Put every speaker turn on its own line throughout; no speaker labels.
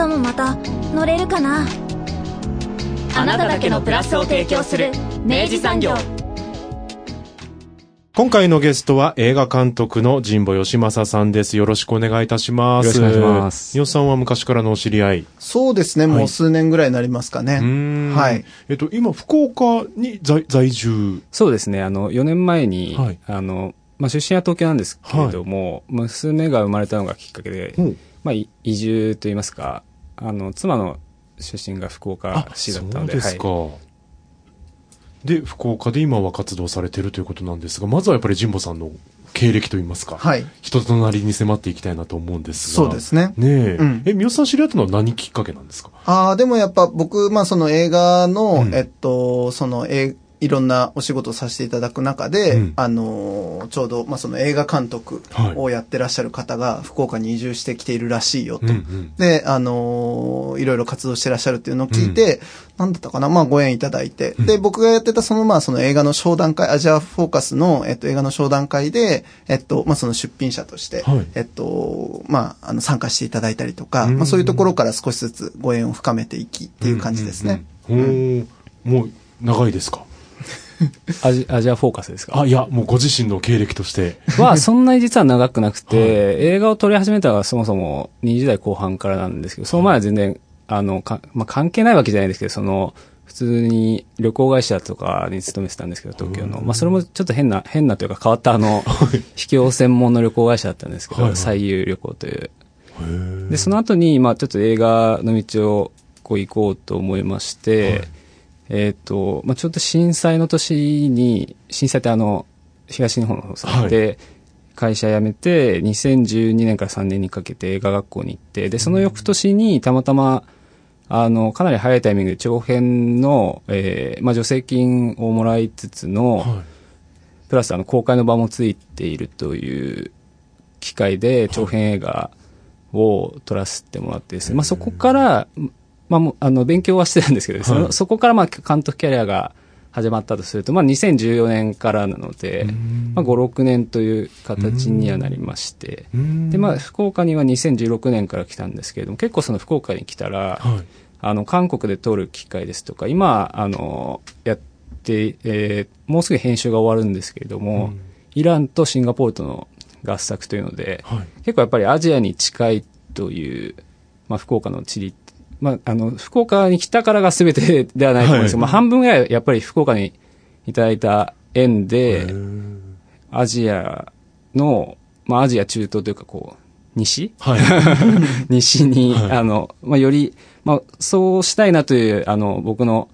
明日もまた乗れるかな？
あなただけのプラスを提供する明治産業
今回のゲストは映画監督の神保義正さんです。よろしくお願いいたします。
よろしくお願いします
三好さんは昔からのお知り合い。
そうですね、もう数年ぐらいになりますかね。
うーん
はい。
えっと、今、福岡に在在住。
そうですね、あの、4年前に、
はい
あの、まあ、出身は東京なんですけれども、娘が生まれたのがきっかけで、まあ、い移住といいますか、あの、妻の出身が福岡市だったので、
そうですか。
はい
で、福岡で今は活動されているということなんですが、まずはやっぱり神保さんの経歴といいますか、
はい。
人となりに迫っていきたいなと思うんですが。
そうですね。
ねえ。
うん
え、三好さん知り合ったのは何きっかけなんですか？
ああ、でもやっぱ僕、まあその映画の、
うん
えっと、そのえいろんなお仕事をさせていただく中で、
うん。
あのーちょうど、まあその映画監督
はい。
をやってらっしゃる方が福岡に移住してきているらしいよと。
うんうん。
で、あのーいろいろ活動してらっしゃるっていうのを聞いて、なんだったかな、まあご縁いただいて、で、僕がやってたそのまあその映画の商談会、アジアフォーカスの、えっと、映画の商談会で、えっと、まあその出品者として、
はい。
えっと、まあ、あの、参加していただいたりとか、
うん。
まあそういうところから少しずつご縁を深めていきっていう感じですね。
うんうんうん。もう、長いですか？
アジアジアフォーカスですか？
あ、いや、もうご自身の経歴として。
は、そんなに実は長くなくて、
はい。
映画を撮り始めたのはそもそも20代後半からなんですけど、その前は全然、あの、かまあ、関係ないわけじゃないんですけど、その、普通に旅行会社とかに勤めてたんですけど、東京の。まあ、それもちょっと変な、変なというか変わったあの、秘境専門の旅行会社だったんですけど、最優旅行という。で、その後に、まあ、ちょっと映画の道をこう行こうと思いまして、
はい
えっ、と、まあ、ちょっと震災の年に、震災ってあの、東日本の方で、会社辞めて、2012年から3年にかけて映画学校に行って、で、その翌年にたまたま、あの、かなり早いタイミングで長編の、えーまあ、助成金をもらいつつの、
はい。
プラスあの公開の場もついているという機会で長編映画を撮らせてもらってですね、まあそこから、まああの勉強はしてたんですけど、その
はい。
そこからまあ監督キャリアが始まったとすると、まあ2014年からなので、まあ5、6年という形にはなりまして、
うん。
でまあ福岡には2016年から来たんですけれども、結構その福岡に来たら、
はい。
あの、韓国で撮る機会ですとか、今、あの、やって、えーもうすぐ編集が終わるんですけれども、
うん。
イランとシンガポールとの合作というので、
はい。
結構やっぱりアジアに近いという、まあ、福岡の地理、まあ、あの、福岡に来たからが全てではないと思うんですけど、
はい。
まあ、半分ぐらいやっぱり福岡にいただいた縁で、アジアの、まあ、アジア中東というか、こう、西？
はい。
西に、
はい。
あの、まあ、より、まあ、そうしたいなという、あの、僕の、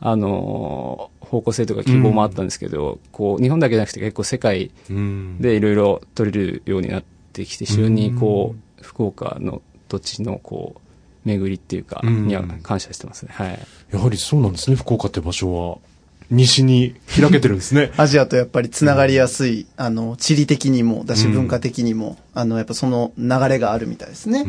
あの、方向性とか希望もあったんですけど、こう、日本だけじゃなくて結構世界
うん。
でいろいろ取れるようになってきて、非常にこう、福岡の土地のこう、巡りっていうか、
うん
には感謝してますね。はい。
やはりそうなんですね、福岡って場所は。西に開けてるんですね。
アジアとやっぱりつながりやすい、あの、地理的にも、だし
うん
文化的にも、あの、やっぱその流れがあるみたいですね。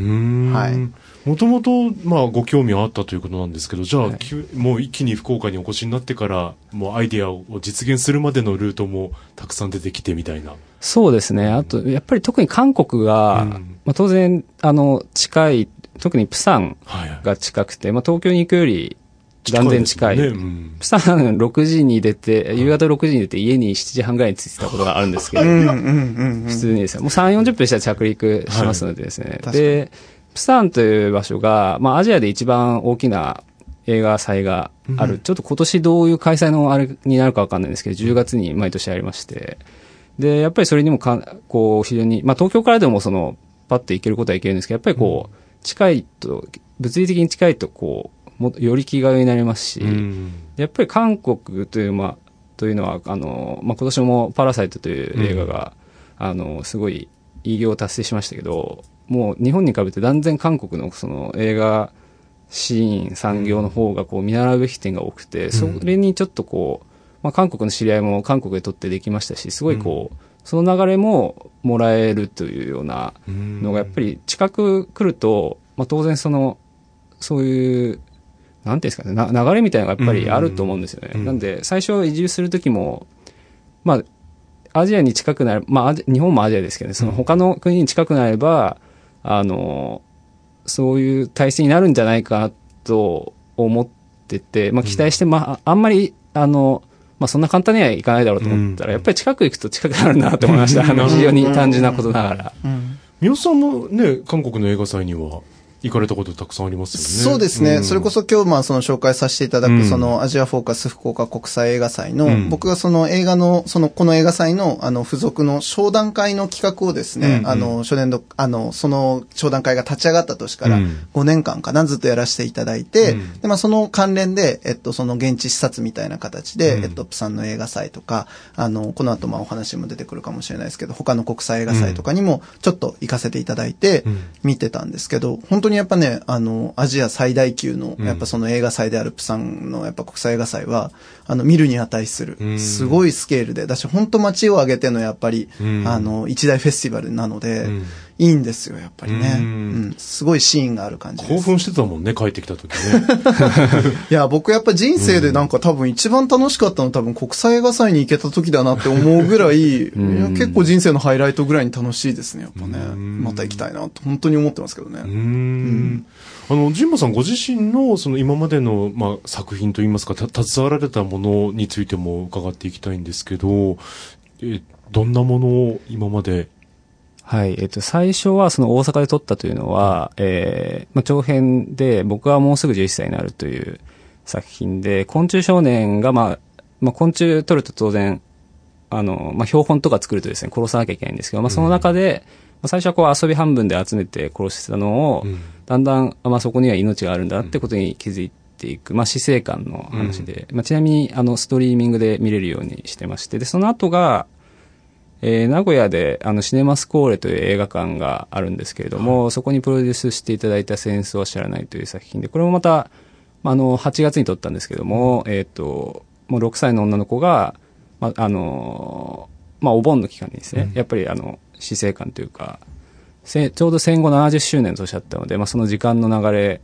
は
はい
もともと、まあ、ご興味はあったということなんですけど、じゃあ、
はい
もう一気に福岡にお越しになってから、もうアイディアを実現するまでのルートもたくさん出てきてみたいな。
そうですね。あと、やっぱり特に韓国が、
うん
まあ、当然、あの、近い、特にプサン
はいはい。
が近くて、まあ、東京に行くより断然近い。
ですよねうん
プサン6時に出て、夕方6時に出て家に7時半ぐらいに着いてたことがあるんですけど、
うんうんうんうん。
普通にですね、もう3、40分したら着陸しますのでですね。
はい
で、プサンという場所が、まあアジアで一番大きな映画祭がある。
うん
ちょっと今年どういう開催のあれになるかわかんないんですけど、10月に毎年ありまして。で、やっぱりそれにもか、こう、非常に、まあ東京からでもその、パッと行けることは行けるんですけど、やっぱりこう、近いと、物理的に近いとこう、もより気軽になりますし、
うん。
やっぱり韓国という、まあ、というのは、あの、まあ、今年もパラサイトという映画が、あの、すごい偉業を達成しましたけど、もう日本に比べて断然韓国のその映画シーン、産業の方がこう見習うべき点が多くて、それにちょっとこう、まあ韓国の知り合いも韓国で撮ってできましたし、すごいこう、その流れももらえるというようなのがやっぱり近く来ると、まあ当然その、そういう、なんていうんですかね、な流れみたいなのがやっぱりあると思うんですよね。なんで、最初移住するときも、まあ、アジアに近くなる、まあ日本もアジアですけどね、その他の国に近くなれば、あの、そういう体制になるんじゃないかなと思ってて、まあ期待して、まあ、あんまり、あの、まあそんな簡単にはいかないだろうと思ったら、やっぱり近く行くと近くなるなと思いました。あの、非常に単純なことながら。
三好さんもね、韓国の映画祭には行かれたことたくさんありますよね。
そうですね。
ん。
それこそ今日、まあ、その紹介させていただく、
うん。
そのアジアフォーカス福岡国際映画祭の、
うん。
僕がその映画の、その、この映画祭の、あの、付属の商談会の企画をですね、
うんうん。
あの、初年度、あの、その商談会が立ち上がった年から
うん。
5年間かな、ずっとやらせていただいて、
うん。
で、まあ、その関連で、えっと、その現地視察みたいな形で、
うん。
えっと、プサンの映画祭とか、あの、この後、まあ、お話も出てくるかもしれないですけど、他の国際映画祭とかにも、ちょっと行かせていただいて
うん、
見てたんですけど、本当にやっぱね、あの、アジア最大級の、
うん。
やっぱその映画祭であるプサンのやっぱ国際映画祭は、あの、見るに値する。
う。ん。
すごいスケールで、だし本当街を挙げてのやっぱり、
うん。
あの、一大フェスティバルなので、
うん
いいんですよ、やっぱりね。
う
うんん。すごいシーンがある感じ。
興奮してたもんね、帰ってきた時ね。
いや、僕やっぱ人生でなんか多分一番楽しかったの多分国際映画祭に行けた時だなって思うぐらい、いや結構人生のハイライトぐらいに楽しいですね、やっぱね。
うん
また行きたいなと本当に思ってますけどね。
うーん。あの、ジンマさんご自身の、その今までの、まあ、作品といいますか、た携わられたものについても伺っていきたいんですけど、え、どんなものを今まで、
はい。えっと、最初はその大阪で撮ったというのは、えー、まあ、長編で、僕はもうすぐ11歳になるという作品で、昆虫少年が、まあ、まあ、昆虫撮ると当然、あの、まあ、標本とか作るとですね、殺さなきゃいけないんですけど、まあ、その中で、まあ、最初はこう遊び半分で集めて殺してたのを、
うん。
だんだん、あまあ、そこには命があるんだってことに気づいていく、まあ、死生観の話で、まあ、ちなみに、あの、ストリーミングで見れるようにしてまして、で、その後が、えー名古屋で、あの、シネマスコーレという映画館があるんですけれども、そこにプロデュースしていただいた戦争は知らないという作品で、これもまた、まあ、あの、8月に撮ったんですけども、えっ、と、もう6歳の女の子が、まあ、あの、まあ、お盆の期間にですね、やっぱりあの、死生観というか、せちょうど戦後70周年の年だったので、まあ、その時間の流れ、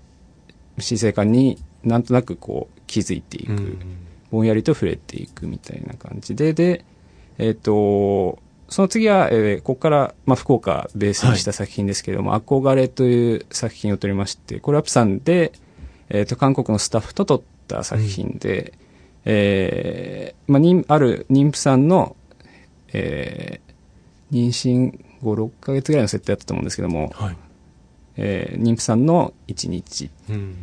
死生観になんとなくこう気づいていく、
うん
ぼんやりと触れていくみたいな感じで、で、えっ、と、その次は、えーここから、まあ、福岡ベースにした作品ですけれども、憧れという作品を撮りまして、これはプサンで、えっ、と、韓国のスタッフと撮った作品で、えーまあ、妊ある妊婦さんの、えー妊娠5、6ヶ月ぐらいの設定だったと思うんですけども、
はい。
えー妊婦さんの1日
うん。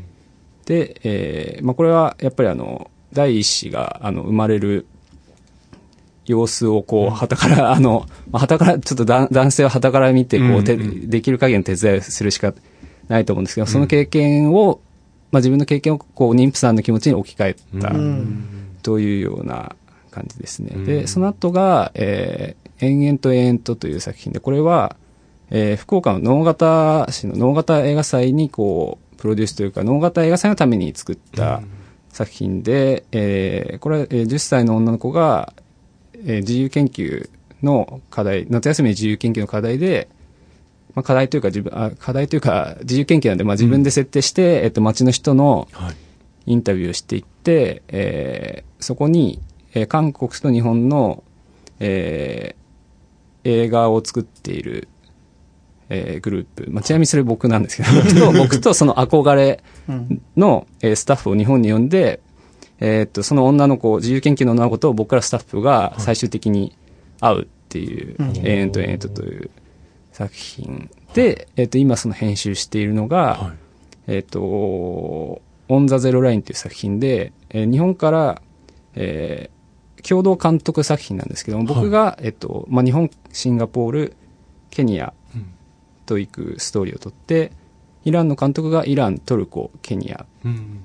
で、えーまあ、これはやっぱりあの第一子があの生まれる様子をこう、旗から、あの、まあ、旗から、ちょっとだ男性は旗から見て、こう、できる限りの手伝いをするしかないと思うんですけど、その経験を、まあ、自分の経験を、こう、妊婦さんの気持ちに置き換えた、というような感じですね。で、その後が、えー、延々と延々とという作品で、これは、えー福岡の能形市の能形映画祭に、こう、プロデュースというか、能形映画祭のために作った作品で、えーこれは、えー10歳の女の子が、えー自由研究の課題、夏休み自由研究の課題で、まあ、課題というか自分、あ課題というか自由研究なんで、まあ、自分で設定して、えっと、町の人の
はい。
インタビューをしていって、えーそこに、えー韓国と日本の、えー映画を作っている、えーグループ、まあ、ちなみにそれ僕なんですけど、僕と、僕とその憧れの、えースタッフを日本に呼んで、えーっと、その女の子、自由研究の女の子と僕からスタッフが最終的に会うっていう、永遠と永遠とという作品で、えーっと、今その編集しているのが、
はい。
えっ、と、オン・ザ・ゼロ・ラインという作品で、えー日本から、えー共同監督作品なんですけども、僕が、えっ、と、まあ、日本、シンガポール、ケニアと行くストーリーを撮って、イランの監督がイラン、トルコ、ケニア
うん。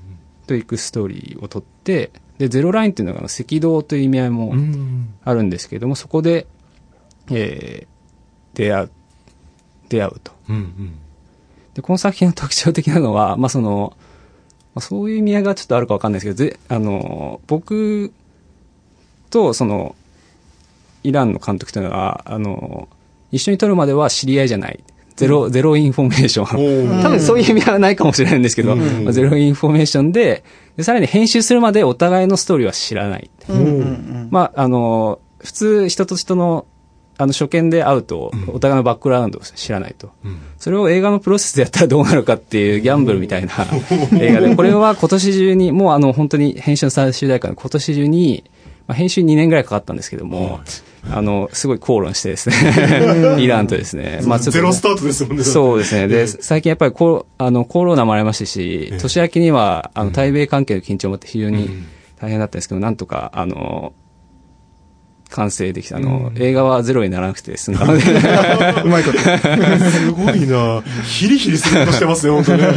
と行くストーリーを撮って、で、ゼロラインっていうのが赤道という意味合いも
うん。
あるんですけども、そこで、えー出会う出会うと。
うんうん。
で、この作品の特徴的なのは、まあその、まあ、そういう意味合いがちょっとあるかわかんないですけど、ぜあの、僕とその、イランの監督というのは、あの、一緒に撮るまでは知り合いじゃない。ゼロ、ゼロインフォメーション。
お
多分そういう意味はないかもしれないんですけど、ゼロインフォメーションでで、さらに編集するまでお互いのストーリーは知らない。まあ、あの、普通人と人の、あの、初見で会うと、お互いのバックグラウンドを知らないと。
うん。
それを映画のプロセスでやったらどうなるかっていうギャンブルみたいな 映画で、これは今年中に、もうあの、本当に編集の最終代から今年中に、まあ、編集2年ぐらいかかったんですけども、あの、すごい口論してですね、イランとですね、まあちょっと
ゼロスタートですもんね。
そうですね。で、最近やっぱりこう、あの、コロナもありましたし、年明けには、あの、対米関係の緊張もあって非常に大変だったんですけど、なんとか、あの、完成できた。あの、映画はゼロにならなくて済んだので、
うまいこと。
すごいな。ヒリヒリすることしてますね、本当ね。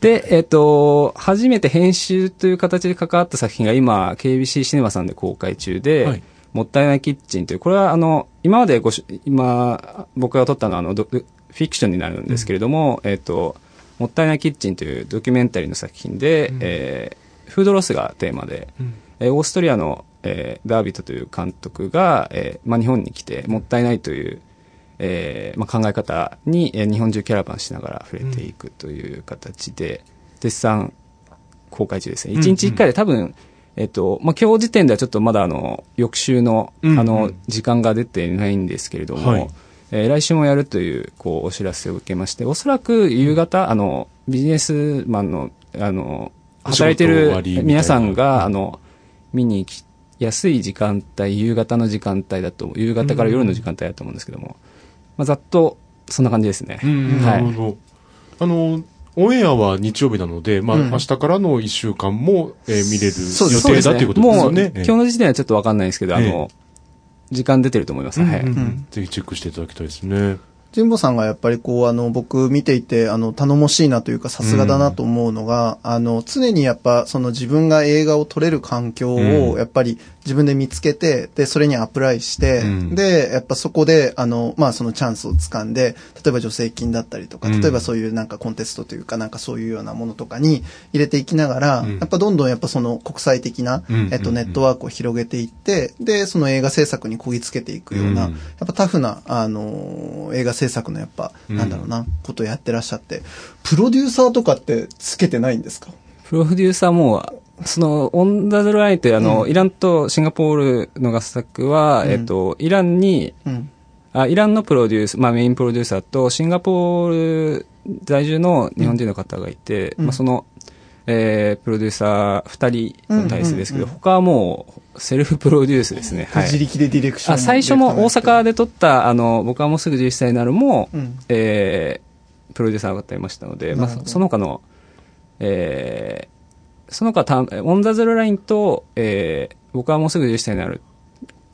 で、えっ、と、初めて編集という形で関わった作品が今、KBC シネマさんで公開中で、
はい
もったいないキッチンという、これはあの、今までごし、今、僕が撮ったのはあの、ドフィクションになるんですけれども、えっ、と、もったいないキッチンというドキュメンタリーの作品で、えーフードロスがテーマで、えーオーストリアの、えーダービットという監督が、えーまあ、日本に来て、もったいないという、えーまあ、考え方に、えー日本中キャラバンしながら触れていくという形で、絶賛公開中ですね。一日一回で多分、えっと、まあ、今日時点ではちょっとまだあの、翌週の、
うん
あの
うん、
時間が出ていないんですけれども、
はい。
えー来週もやるという、こう、お知らせを受けまして、おそらく夕方、あの、ビジネスマンの、あの、働いてる皆さんが、あの、見に来やすい時間帯、夕方の時間帯だと、夕方から夜の時間帯だと思うんですけども、まあ、ざっと、そんな感じですね。
うん、
は
ない。あの、オンエアは日曜日なので、まあ、
うん
明日からの1週間も、えー見れる
そうです
予定だということですよね。
もう、今日の時点はちょっとわかんないですけど、あの、時間出てると思います。はい。
うんうんぜひチェックしていただきたいですね。
神保さんがやっぱりこう、あの、僕見ていて、あの、頼もしいなというか、さすがだなと思うのが、あの、常にやっぱ、その自分が映画を撮れる環境
うん
を、やっぱり自分で見つけて、で、それにアプライして、
うん。
で、やっぱそこで、あの、まあ、そのチャンスを掴んで、例えば助成金だったりとか、
うん。
例えばそういうなんかコンテストというか、なんかそういうようなものとかに入れていきながら、
うん。
やっぱどんどんやっぱその国際的な、
うん。
えっと、ネットワークを広げていって、で、その映画制作にこぎつけていくような、
うん。
やっぱタフな、あのー映画制作のやっぱ、
うん。
なんだろうな、ことをやってらっしゃって、プロデューサーとかってつけてないんですか？
プロデューサーも、その、オンダードラインというあの、イランとシンガポールの合作は、
うん。
えっと、イランに、
うん。
あイランのプロデュース、まあメインプロデューサーとシンガポール在住の日本人の方がいて、
うん。
まあその、えープロデューサー二人の体制ですけど、
うん。うんうん
他はもうセルフプロデュースですね。はい。
自力でディレクション
あ最初も大阪で撮った、あの、僕はもうすぐ11歳になるも、
うん。
えープロデューサーがいましたので、まあ、その他の、えーその他た、オンダゼロラインと、えー僕はもうすぐ11歳になる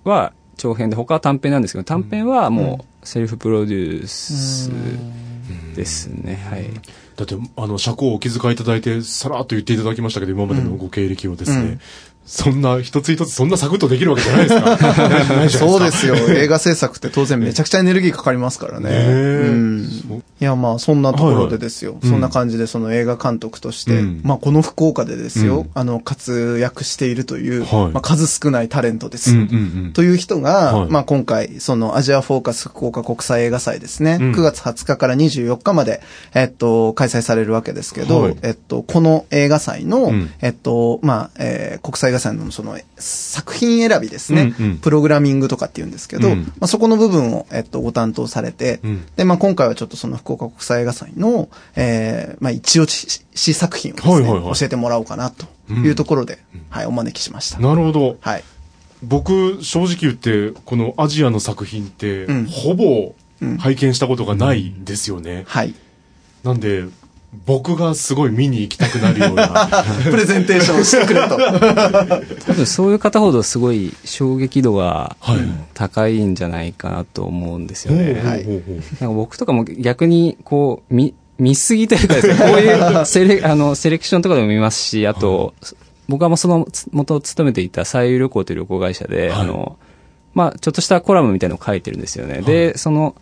は長編で、他は短編なんですけど、短編はもうセルフプロデュースですね。はい。
だって、あの、社交をお気遣いいただいて、さらっと言っていただきましたけど、今までのご経歴をですね、
うん
そんな、一つ一つそんなサクッとできるわけじゃないですか。
そうですよ。映画制作って当然めちゃくちゃエネルギーかかりますからね。うん。いや、まあ、そんなところでですよ。
はいはい。
そんな感じで、その映画監督として、
うん。
まあ、この福岡でですよ、
うん。
あの、活躍しているという、
はい。
まあ、数少ないタレントです。という人が、
はい。
まあ今回、そのアジアフォーカス福岡国際映画祭ですね、
うん。
9月20日から24日まで、えっと、開催されるわけですけど、
はい。
えっと、この映画祭の、
うん。
えっと、まあ、えー国際映画祭のその作品選びですね、
うんうん
プログラミングとかって言うんですけど、
うん
まあそこの部分を、えっと、ご担当されて、
うん
で、まあ今回はちょっとその福岡国際映画祭の、えー、まあ一応しし作品をね、
はいはいはい
教えてもらおうかなというところで、はい、お招きしました。
なるほど。
はい。
僕、正直言って、このアジアの作品って、
うん
ほぼ
うん
拝見したことがないんですよね。
はい。
なんで、僕がすごい見に行きたくなるような。
プレゼンテーションしてくれと。
多分そういう方ほどすごい衝撃度が
はい
高いんじゃないかなと思うんですよね。
はい
なんか僕とかも逆にこう見見すぎというかですね、こういう セレあのセレクションとかでも見ますし、あと、僕はもうそのつ元勤めていた西遊旅行という旅行会社で、
はい
あの、まあちょっとしたコラムみたいなのを書いてるんですよね。で、その、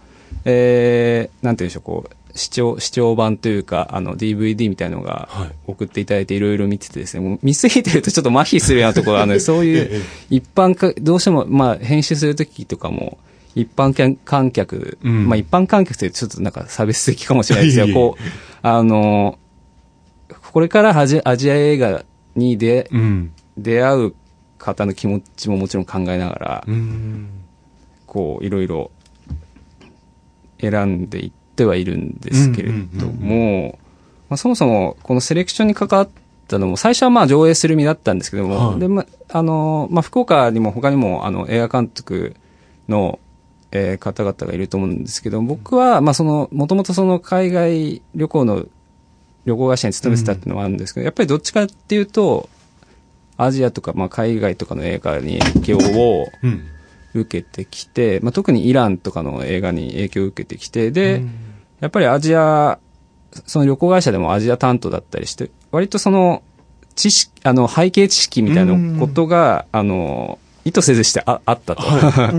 えー、なんていうんでしょう、こう、視聴、視聴版というか、あの、DVD みたいのが
はい。
送っていただいていろいろ見ててですね、もう見すぎてるとちょっと麻痺するようなところがあるので、そういう一般か、どうしても、まあ、編集するときとかも、一般観客、
うん。
まあ一般観客というとちょっとなんか差別的かもしれないですけど、
いえいえ。
こう、あの、これからアジアジア映画に出、
うん。
出会う方の気持ちももちろん考えながら、
うん。
こう、いろいろ選んでいってはいるんですけれども、まあ、そもそもこのセレクションに関わったのも、最初はまあ上映する身だったんですけども、
はい。
で、ま、あの、まあ、福岡にも他にもあの映画監督の、えー方々がいると思うんですけど、僕は、まあ、その、もともとその海外旅行の旅行会社に勤めてたっていうのもあるんですけど、やっぱりどっちかっていうと、アジアとか、まあ、海外とかの映画に影響を
うん。
受けてきて、まあ、特にイランとかの映画に影響を受けてきて、で、やっぱりアジア、その旅行会社でもアジア担当だったりして、割とその、知識、あの、背景知識みたいなことが、あの、意図せずしてああったと。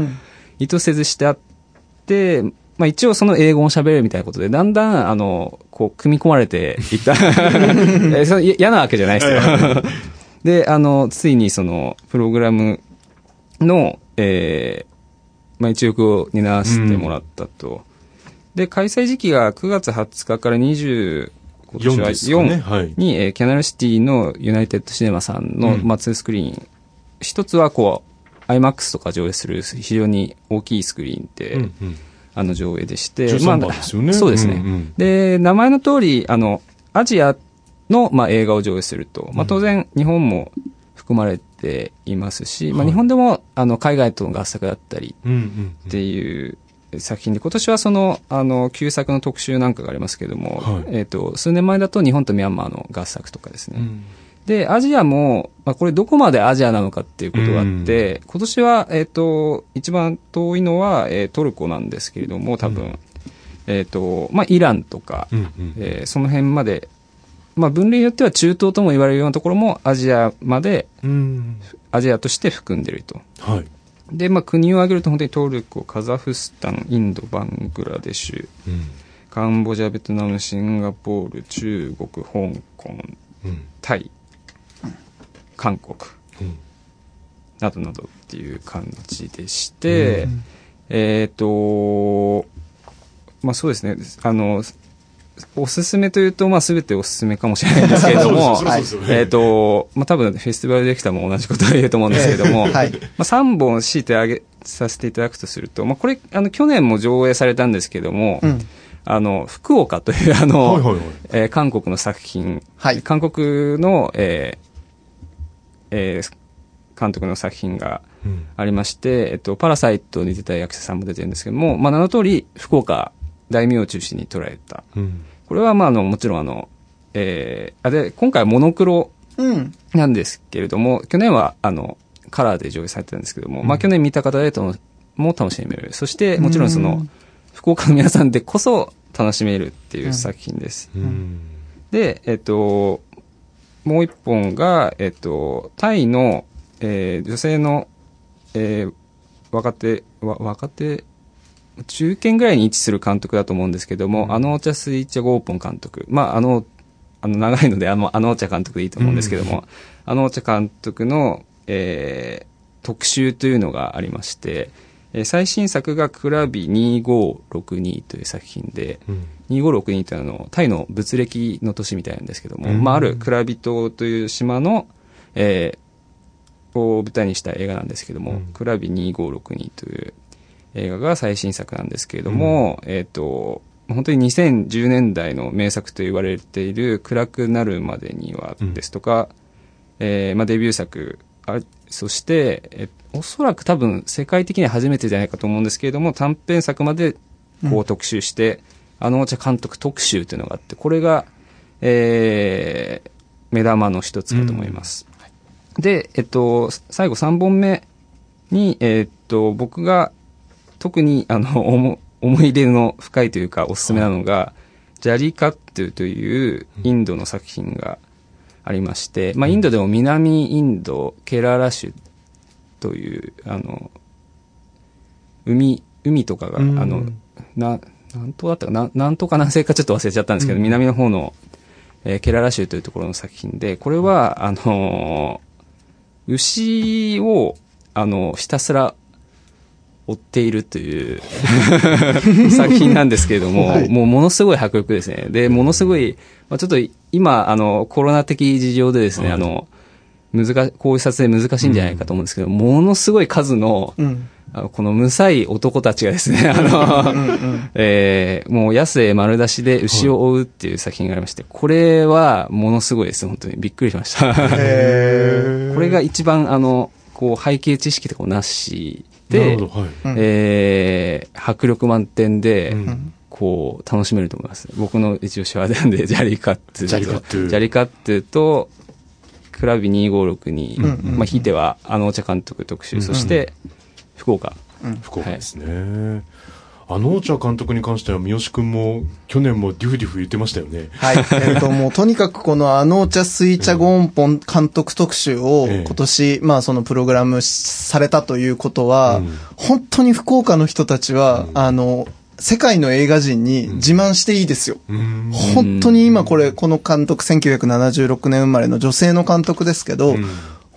意図せずしてあって、まあ一応その英語も喋れるみたいなことで、だんだん、あの、こう、組み込まれていった。嫌なわけじゃないですよ。で、あの、ついにその、プログラムの、えーまあ一応を担わせてもらったと。で、開催時期が9月20日から20、今年
4
は
ですかね。
4
はい。
に、えーキャナルシティのユナイテッドシネマさんの、
うん
まあ、2スクリーン。一つはこう、IMAX とか上映する非常に大きいスクリーンで、
うんうん
あの上映でして、
13番ですよね
そうですね。
うんうん
で、名前の通り、あの、アジアの、まあ、映画を上映すると、まあ、当然、日本も含まれていますし、まあ、
はい
日本でも、あの、海外との合作だったりっていう作品で、今年はその、あの、旧作の特集なんかがありますけれども、
はい。
えっ、と、数年前だと日本とミャンマーの合作とかですね。
うん。
で、アジアも、まあ、これどこまでアジアなのかっていうことがあって、今年は、えっ、と、一番遠いのは、えートルコなんですけれども、多分、えっ、と、まあ、イランとか、
うんうん。
えーその辺まで、まあ、分類によっては中東とも言われるようなところもアジアまで、
うん。
アジアとして含んでると。
はい。
で、まあ、国を挙げると本当にトルコ、カザフスタン、インド、バングラデシュ、
うん。
カンボジア、ベトナム、シンガポール、中国、香港、
うん。
タイ、韓国、
うん。
などなどっていう感じでして、えっ、と、まあそうですね、あの、おすすめというと、まあ全ておすすめかもしれないんですけれども、えっ、と、まあ多分フェスティバルディレクターも同じことを言うと思うんですけれども、
はい。
まあ、3本強いてあげさせていただくとすると、まあ、これ、あの、去年も上映されたんですけども、
うん。
あの、福岡という、あの、
はいはいはい。
えー韓国の作品、
はい。
韓国の、えーえー監督の作品が
うん。
ありまして、えっと、パラサイトに出た役者さんも出てるんですけども、まあ、名の通り、福岡、大名を中心に捉えた。
うん
これは、まあ、あの、もちろん、あの、えーあ、で、今回はモノクロ
うん。
なんですけれども、去年は、あの、カラーで上映されてたんですけども、まあ去年見た方でとも楽しめる。そして、もちろんその、福岡の皆さんでこそ楽しめるっていう作品です。
うん
で、えっと、もう一本が、えっと、タイの、えー女性の、えー若手、わ若手、中堅ぐらいに位置する監督だと思うんですけども、あのお茶スイッチャゴーポン監督。まあ、あの、あの、長いので、あの、あのお茶監督でいいと思うんですけども、あのお茶監督の、えー特集というのがありまして、えー最新作がクラビ2562という作品で、
うん。
2562というのはタイの仏暦の年みたいなんですけども、
うん。
まあ、あるクラビ島という島の、えーを舞台にした映画なんですけども、
うん。
クラビ2562という映画が最新作なんですけれども、えっ、と、本当に2010年代の名作と言われている暗くなるまでにはですとか、えーまあ、デビュー作、あそして、えおそらく多分世界的には初めてじゃないかと思うんですけれども、短編作までこう特集して、あのお茶監督特集というのがあって、これが、えー目玉の一つかと思います。で、えっと、最後3本目に、えっと、僕が特に、あの、思思い入れの深いというか、おすすめなのが、ジャリカットゥというインドの作品がありまして、まあ、インドでも南インド、ケララ州という、あの、海、海とかが、
うん。
あの、な、なんとだったかな、なんとか何世かちょっと忘れちゃったんですけど、南の方の、えーケララ州というところの作品で、これは、あのー牛を、あの、ひたすら追っているという作品なんですけれども、
はい
もうものすごい迫力ですね。で、ものすごい、まあ、ちょっと今、あの、コロナ的事情でですね、
はい
あの、難かこういう撮影難しいんじゃないかと思うんですけど、ものすごい数の、
うん。
あのこのむさい男たちがですね、あの、えーもう野生丸出しで牛を追うっていう作品がありまして、これはものすごいです、本当に。びっくりしました。
へ
これが一番、あの、こう、背景知識とかもなし
はい。
うん
えー迫力満点で、
うん
こう、楽しめると思います。僕の一押しはなんで、ジャリカットゥ
ジャリカットゥ
ジャリカットゥと、クラビ256に、
うんうん
まあ、ひいては、あのお茶監督特集、そして、福岡。
福岡ですね。あのお茶監督に関しては、三好くんも、去年もデュフデュフ言ってましたよね。
はい。えっ、と、もうとにかくこのあのお茶スイ茶ゴンポン監督特集を
ええ。
今年、まあそのプログラムされたということは、
うん。
本当に福岡の人たちは、あの、世界の映画人に自慢していいですよ。
うん。
本当に今これ、この監督、1976年生まれの女性の監督ですけど、
うん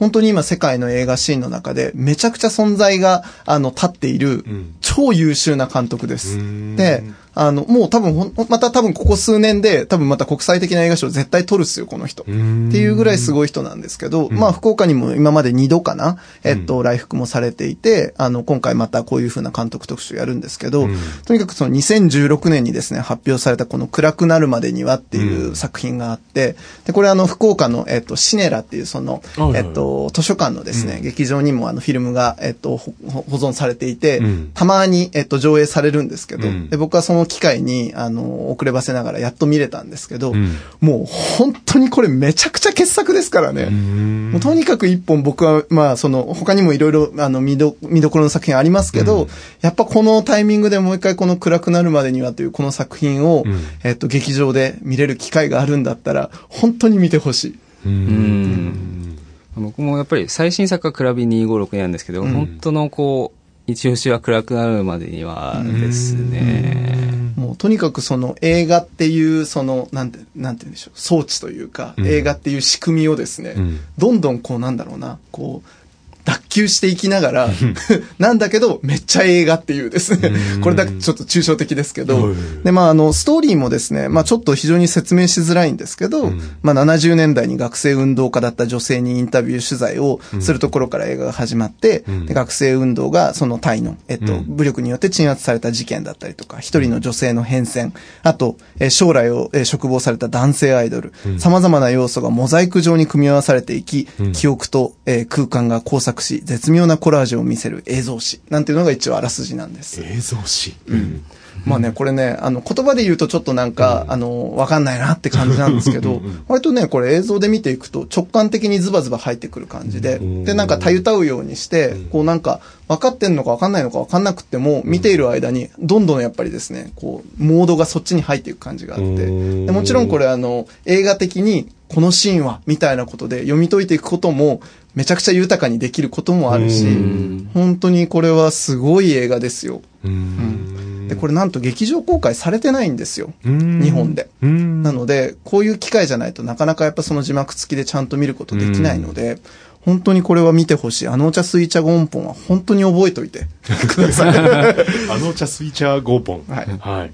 本当に今世界の映画シーンの中でめちゃくちゃ存在が、あの、立っている
ん、
超優秀な監督です。
うん
で、あの、もう多分また多分ここ数年で、多分また国際的な映画賞絶対取るっすよ、この人。って
ん
いうぐらいすごい人なんですけど、まあ福岡にも今まで2度かな、えっと、来福もされていて、あの、今回またこういう風な監督特集やるんですけど、
うん。
とにかくその2016年にですね、発表されたこの暗くなるまでにはっていう作品があって、で、これあの、福岡の、えっと、シネラっていうそのえっと、図書館のですね、劇場にもあの、フィルムが、えっと、保存されていて、
うん。
たまに、えっと、上映されるんですけど、
うん。
で、僕はその機会に、あの、遅ればせながらやっと見れたんですけど、
ん。
もう本当にこれめちゃくちゃ傑作ですからね。
ん。
もうとにかく一本僕は、まあ、その、他にもいろいろ、あの、見ど、見どころの作品ありますけど、やっぱこのタイミングでもう一回この暗くなるまでにはというこの作品を、
ん。
えっと、劇場で見れる機会があるんだったら、本当に見てほしい。
うん。僕もやっぱり最新作はクラビ256なんですけど、本当のこう、一押しは暗くなるまでにはですね。
とにかくその映画っていうそのなんてなんて言うんでしょう装置というか、
うん。
映画っていう仕組みをですね、
うん。
どんどんこうなんだろうなこう脱臼していきながら なんだけどめっちゃ映画っていうですね。
うん。
これだけちょっと抽象的ですけど。
うん
でまああのストーリーもですねまあちょっと非常に説明しづらいんですけど、
うん。
まあ70年代に学生運動家だった女性にインタビュー取材をするところから映画が始まって、
うん。
で学生運動がそのタイの、えっと、
うん。
武力によって鎮圧された事件だったりとか、一人の女性の変遷、あと、えー将来を、えー嘱望された男性アイドル、様々な要素がモザイク状に組み合わされていき、
うん。
記憶と、えー空間が交錯し、絶妙なコラージュを見せる映像誌、なんていうのが一応あらすじなんです。
映像誌。うん。
まあね、これね、あの、言葉で言うとちょっとなんか、あの、わかんないなって感じなんですけど、割とね、これ映像で見ていくと直感的にズバズバ入ってくる感じで、
ん。
で、なんかたゆたうようにして、こうなんか、分かってんのか分かんないのか分かんなくっても、見ている間に、どんどんやっぱりですね、こう、モードがそっちに入っていく感じがあって、
うん。
でもちろんこれあの、映画的に、このシーンは、みたいなことで読み解いていくことも、めちゃくちゃ豊かにできることもあるし
うん、
本当にこれはすごい映画ですよ。
うん
で、これなんと劇場公開されてないんですよ。
うん
日本で。
うん
なので、こういう機会じゃないとなかなかやっぱその字幕付きでちゃんと見ることできないので、本当にこれは見てほしい。あのお茶スイ茶ゴンポンは本当に覚えといてください。
あの茶スイチャーゴーポン。
はい
はい。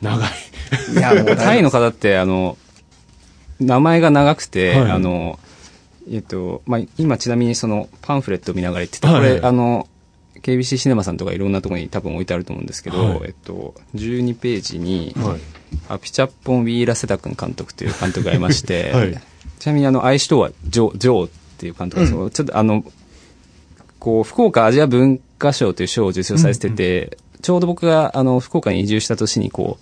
長い。
いや、もう
タイの方って、あの、名前が長くて、
はい
あの、えっと、まあ、今ちなみにそのパンフレットを見ながら言ってて、
はい。
これ、あの、KBC シネマさんとかいろんなところに多分置いてあると思うんですけど、
はい。
えっと、12ページに、
はい。
アピチャッポン・ウィーラセタ君監督という監督がいまして、
はい。
ちなみにあの、愛しとはジョー、ジョーっていう監督が、そうちょっとあの、こう、福岡アジア文化賞という賞を受賞されてて、ちょうど僕があの、福岡に移住した年にこ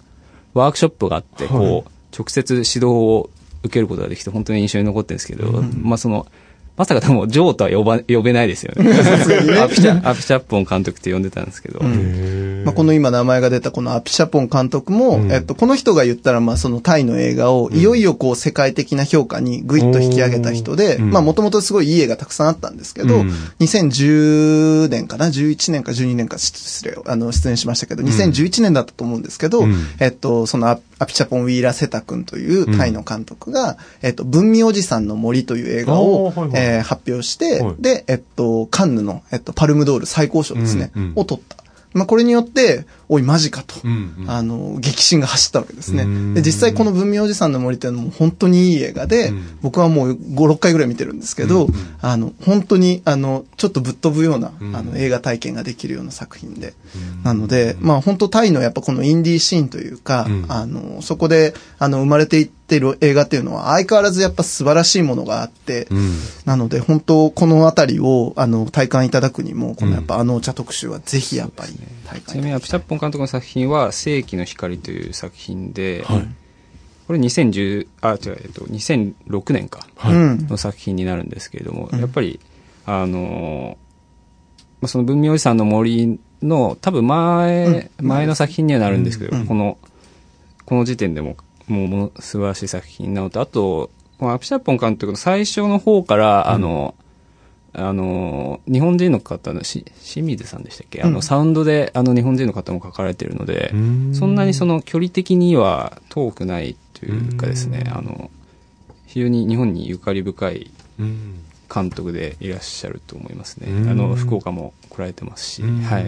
う、ワークショップがあって、こう、直接指導を受けることができて、本当に印象に残ってるんですけど、まあその、まさかでも、ジョーとは呼ば、呼べないですよね。アピチャ、アピチャッポン監督って呼んでたんですけど。
まあ、この今名前が出たこのアピシャポン監督も、えっと、この人が言ったら、まあ、そのタイの映画を、いよいよこう、世界的な評価にぐいっと引き上げた人で、まあ、もともとすごいいい映画たくさんあったんですけど、2010年かな ?11 年か12年か、失礼、あの、出演しましたけど、2011年だったと思うんですけど、えっと、そのアピチャポン・ウィーラ・セタ君というタイの監督が、えっと、文明おじさんの森という映画を、えー、発表して、で、えっと、カンヌの、えっと、パルムドール最高賞ですね、を取った。まあ、これによって、おい、マジかと、あの、激震が走ったわけですね。で、実際この文明おじさんの森っていうのも本当にいい映画で、僕はもう5、6回ぐらい見てるんですけど、あの、本当に、あの、ちょっとぶっ飛ぶような、あの、映画体験ができるような作品で。なので、まあ、本当タイのやっぱこのインディーシーンというか、あの、そこで、あの、生まれていってる映画っていうのは相変わらずやっぱ素晴らしいものがあって、なので本当このあたりを、あの、体感いただくにも、このやっぱあのお茶特集はぜひやっぱり体感
ちなみにアピチャッポン監督の作品は「世紀の光」という作品で、これ2010あ違う、えっと、2006年か、
うん。
の作品になるんですけれども、やっぱりあのまあその文明おじさんの森の多分前、前の作品にはなるんですけど、このこの時点でももう素晴らしい作品なのとあとこのアピチャッポン監督の最初の方から、あのあの日本人の方のし清水さんでしたっけ、あのサウンドであの日本人の方も書かれてるので、そんなにその距離的には遠くないというかですね、あの非常に日本にゆかり深い監督でいらっしゃると思いますね。あの福岡も来られてますし、はい。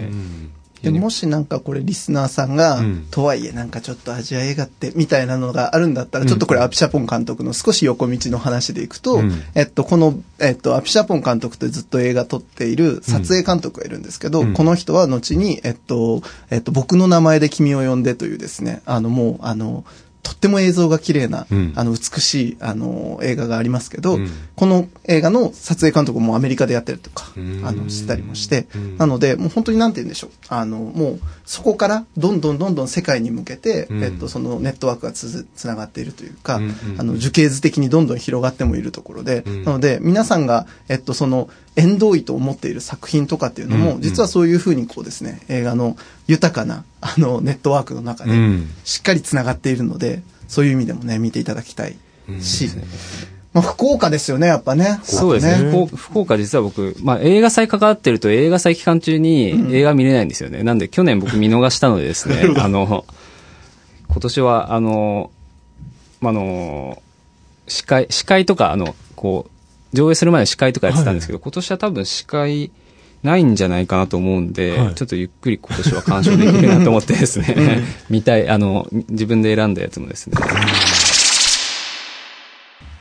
でもしなんかこれリスナーさんが、
ん。
とはいえなんかちょっとアジア映画ってみたいなのがあるんだったら、ちょっとこれアピシャポン監督の少し横道の話でいくと、
うん。
えっと、この、えっと、アピシャポン監督ってずっと映画撮っている撮影監督がいるんですけど、
うん。
この人は後に、えっと、えっと、僕の名前で君を呼んでというですね、あのもう、あの、とっても映像が綺麗な、
うん。
あの、美しい、あの、映画がありますけど、
うん。
この映画の撮影監督もアメリカでやってるとか、
うん。
あの、したりもして
うん、
なので、もう本当になんて言うんでしょう。あの、もう、そこから、どんどんどんどん世界に向けて、
うん。
えっと、そのネットワークがつづつながっているというか、あの、樹形図的にどんどん広がってもいるところで、
うん。
なので、皆さんが、えっと、その、縁遠いと思っている作品とかっていうのも、
うんうん
実はそういうふうにこうですね、映画の豊かな、あの、ネットワークの中で
うん、
しっかりつながっているので、そういう意味でもね、見ていただきたいし、まあ、福岡ですよね、やっぱね。
そうですね。福岡福岡実は僕、まあ映画祭関わってると映画祭期間中に映画見れないんですよね。なんで去年僕見逃したのでですね、あの、今年はあの、まああの、司会、司会とか、あの、こう、上映する前の司会とかやってたんですけど、今年は多分司会ないんじゃないかなと思うんで、
はい。
ちょっとゆっくり今年は鑑賞できるなと思ってですね、見たい、あの、自分で選んだやつもですね、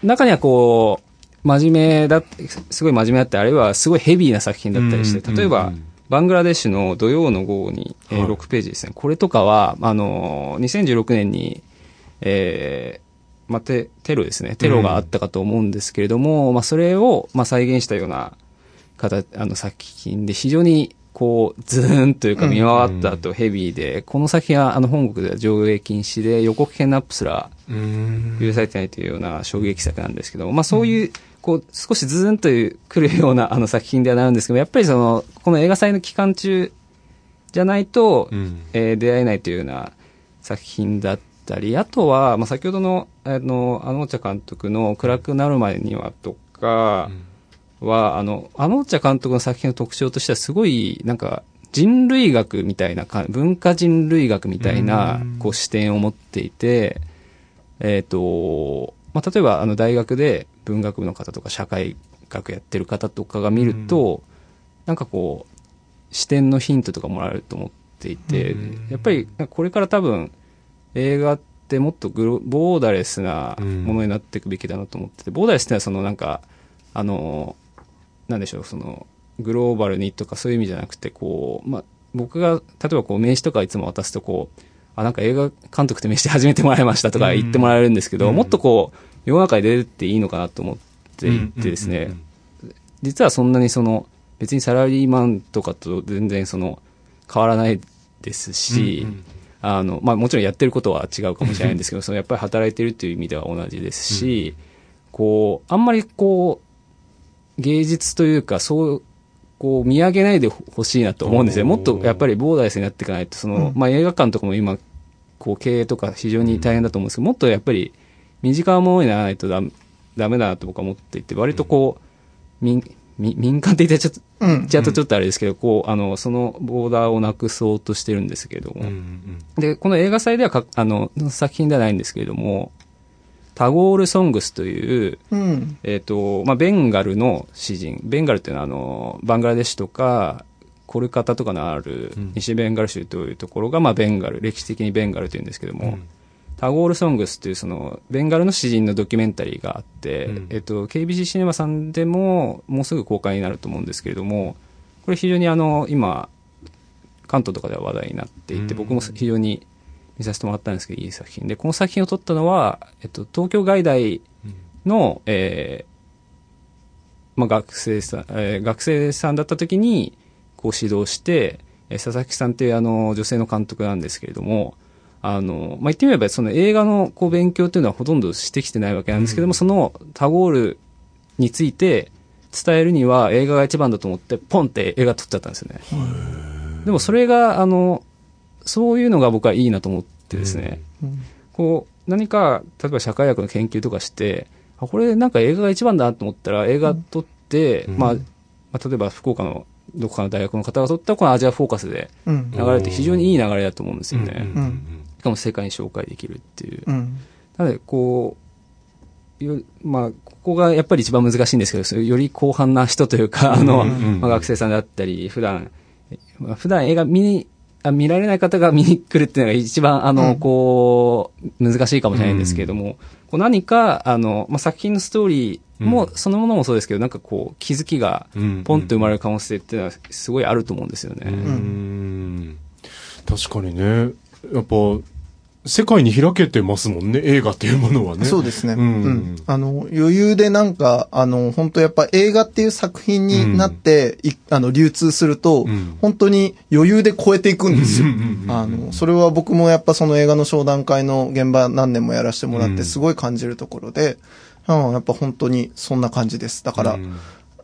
中にはこう、真面目だ、すごい真面目だったり、あるいはすごいヘビーな作品だったりして、
うん
例えば、
うん
バングラデシュの土曜の午後に、えー
はい
6ページですね。これとかは、あの、2016年に、えーまあ、テテロですね。テロがあったかと思うんですけれども、まあ、それを、まあ、再現したような形、あの作品で、非常に、こう、ズーンというか見回った後ヘビーで、この作品は、あの、本国では上映禁止で、予告編のアップすら、
うん。
許されてないというような衝撃作なんですけど、まあそういう、こう、少しズーンという来るようなあの作品ではなるんですけど、やっぱりその、この映画祭の期間中じゃないと、
うん。
えー出会えないというような作品だったり、あとは、まあ先ほどの、あの、あのお茶監督の暗くなるまでにはとかは、あの、あのお茶監督の作品の特徴としてはすごい、なんか、人類学みたいなか、文化人類学みたいな
うん、
こう視点を持っていて、えっ、と、まあ、例えば、あの、大学で文学部の方とか社会学やってる方とかが見ると、なんかこう、視点のヒントとかもらえると思っていて、
うん。
やっぱり、これから多分、映画ってもっとグロボーダレスなものになっていくべきだなと思ってて、ボーダレスってのはそのなんか、あの、なんでしょう、その、グローバルにとかそういう意味じゃなくて、こう、まあ、僕が、例えばこう、名刺とかいつも渡すとこう、あ、なんか映画監督って名刺始めてもらいましたとか言ってもらえるんですけど、
うん。
もっとこう、世の中に出ていいのかなと思っていてですね、実はそんなにその、別にサラリーマンとかと全然その、変わらないですし、
うんうん
あの、まあもちろんやってることは違うかもしれないんですけど、そのやっぱり働いてるっていう意味では同じですし、こう、あんまりこう、芸術というか、そう、こう見上げないでほしいなと思うんですよ。もっとやっぱりボーダレスになっていかないと、その、まあ映画館とかも今、こう経営とか非常に大変だと思うんですけど、もっとやっぱり身近なものにならないとダメダメだなと僕は思っていて、割とこう、民民民間って言っちょっと、
うん。
ちゃうとちょっとあれですけど、こう、あの、そのボーダーをなくそうとしてるんですけれども、
うんうん
で、この映画祭ではか、あの、作品ではないんですけれども、タゴール・ソングスという、
うん。
えっ、と、まあ、ベンガルの詩人。ベンガルっていうのは、あの、バングラデシュとか、コルカタとかのある
うん。
西ベンガル州というところが、まあ、ベンガル、歴史的にベンガルというんですけども、
うん
タゴール・ソングスっていうその、ベンガルの詩人のドキュメンタリーがあって、
うん。
えっと、KBC シネマさんでも、もうすぐ公開になると思うんですけれども、これ非常にあの、今、関東とかでは話題になっていて、
うん。
僕も非常に見させてもらったんですけど、いい作品で、この作品を撮ったのは、えっと、東京外大の、えーまあ、学生さん、えー学生さんだった時に、こう指導して、えー佐々木さんっていうあの、女性の監督なんですけれども、あの、まあ、言ってみれば、その映画のこう勉強っていうのはほとんどしてきてないわけなんですけども、そのタゴールについて伝えるには映画が一番だと思って、ポンって映画撮っちゃったんですよね。でもそれが、あの、そういうのが僕はいいなと思ってですね、こう、何か、例えば社会学の研究とかして、あ、これなんか映画が一番だなと思ったら、映画撮って、
うん。
まあ、まあ、例えば福岡のどこかの大学の方が撮ったこのアジアフォーカスで
うん。
流れて非常にいい流れだと思うんですよね。かも世界に紹介できるっていう。
うん。
なので、こう、よまあ、ここがやっぱり一番難しいんですけど、より広範な人というか、あの、
うんうんうん
まあ、学生さんだったり、普段、まあ、普段映画見に、あ見られない方が 見に来るっていうのが一番、あの、
うん
こう、難しいかもしれないんですけれども、こう何か、あの、まあ、作品のストーリーも、
うん
そのものもそうですけど、なんかこう、気づきが、
うん
ポンと生まれる可能性っていうのは、すごいあると思うんですよね。
うん確かにね。やっぱ、世界に開けてますもんね、映画っていうものはね。
そうですね。
う
うんん。あの、余裕でなんか、あの、本当やっぱ映画っていう作品になって、いあの、流通すると、
うん
本当に余裕で超えていくんですよ
うんうんうんう。ん
あの、それは僕もやっぱその映画の商談会の現場何年もやらせてもらっ
うん
てすごい感じるところで、うん、やっぱ本当にそんな感じです。だから、
うん